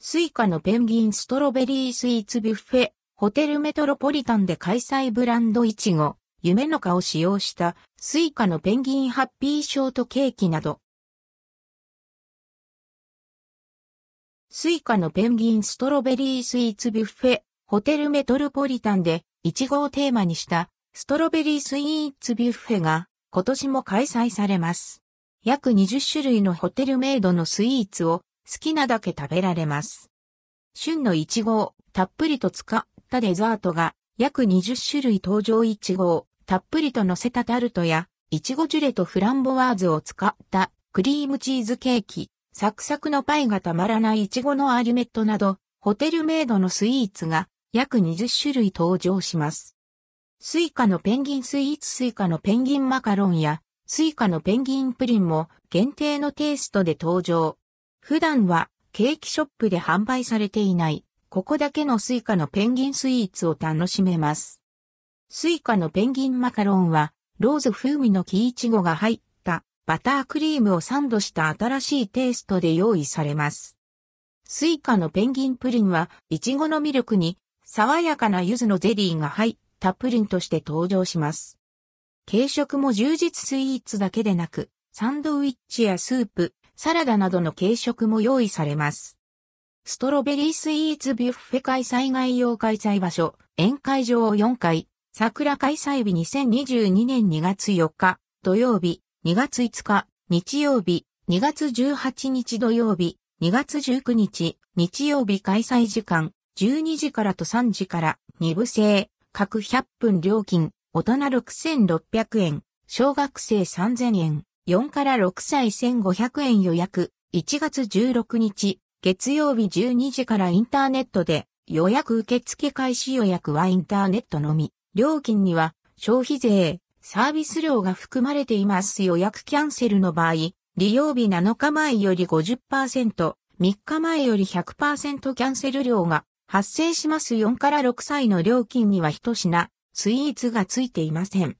Suica のペンギンストロベリースイーツビュッフェ、ホテルメトロポリタンで開催ブランドイチゴ、ゆめのかを使用した Suica のペンギンハッピーショートケーキなど。 Suica のペンギンストロベリースイーツビュッフェ、ホテルメトロポリタンでイチゴをテーマにしたストロベリースイーツビュッフェが今年も開催されます。約20種類のホテルメイドのスイーツを好きなだけ食べられます。旬のイチゴをたっぷりと使ったデザートが約20種類登場イチゴをたっぷりと乗せたタルトやイチゴジュレとフランボワーズを使ったクリームチーズケーキ、サクサクのパイがたまらないイチゴのアリュメットなど、ホテルメイドのスイーツが約20種類登場します。 Suica のペンギンスイーツ Suica のペンギンマカロンやSuica のペンギンプリンも限定のテイストで登場。普段はケーキショップで販売されていないここだけの Suica のペンギンスイーツを楽しめます。 Suica のペンギンマカロンはローズ風味の木イチゴが入ったバタークリームをサンドした新しいテイストで用意されます。 Suica のペンギンプリンはイチゴのミルクに爽やかな柚子のゼリーが入ったプリンとして登場します。軽食も充実スイーツだけでなく、サンドウィッチやスープ、サラダなどの軽食も用意されます。ストロベリースイーツビュッフェ開催概要開催場所、宴会場を4階、桜開催日2022年2月4日、土曜日、2月5日、日曜日、2月18日土曜日、2月19日、日曜日開催時間、12時からと3時から、2部制、各100分料金、大人6600円、小学生3000円、4から6歳1500円予約、1月16日、月曜日12時からインターネットで予約受付開始予約はインターネットのみ。料金には消費税、サービス料が含まれています予約キャンセルの場合、利用日7日前より50%、3日前より100%キャンセル料が発生します4から6歳の料金には一品、スイーツがついていません。